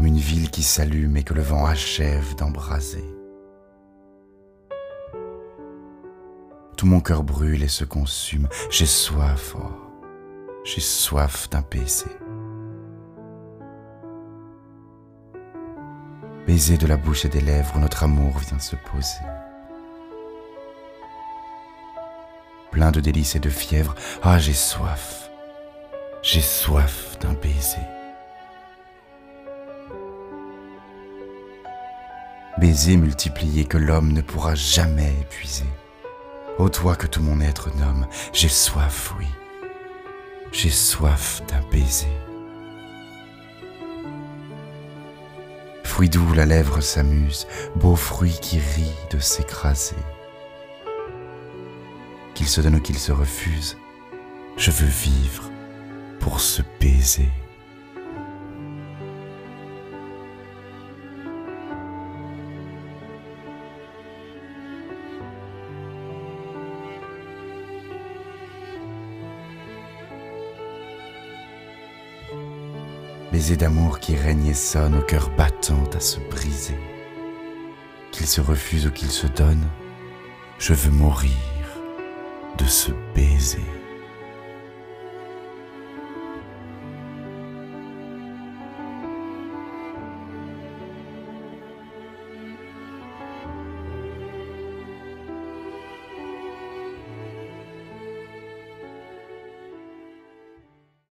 ville qui s'allume et que le vent achève d'embraser. Tout mon cœur brûle et se consume, j'ai soif, oh, j'ai soif d'un baiser. Baiser de la bouche et des lèvres où notre amour vient se poser. Plein de délices et de fièvre, ah j'ai soif, j'ai soif d'un baiser. Baiser multiplié que l'homme ne pourra jamais épuiser. Ô toi que tout mon être nomme, j'ai soif, oui, j'ai soif d'un baiser. Fruit doux, la lèvre s'amuse, beau fruit qui rit de s'écraser. Qu'il se donne ou qu'il se refuse, je veux vivre pour se baiser. Baiser d'amour qui règne et sonne au cœur battant à se briser. Qu'il se refuse ou qu'il se donne, je veux mourir de ce baiser.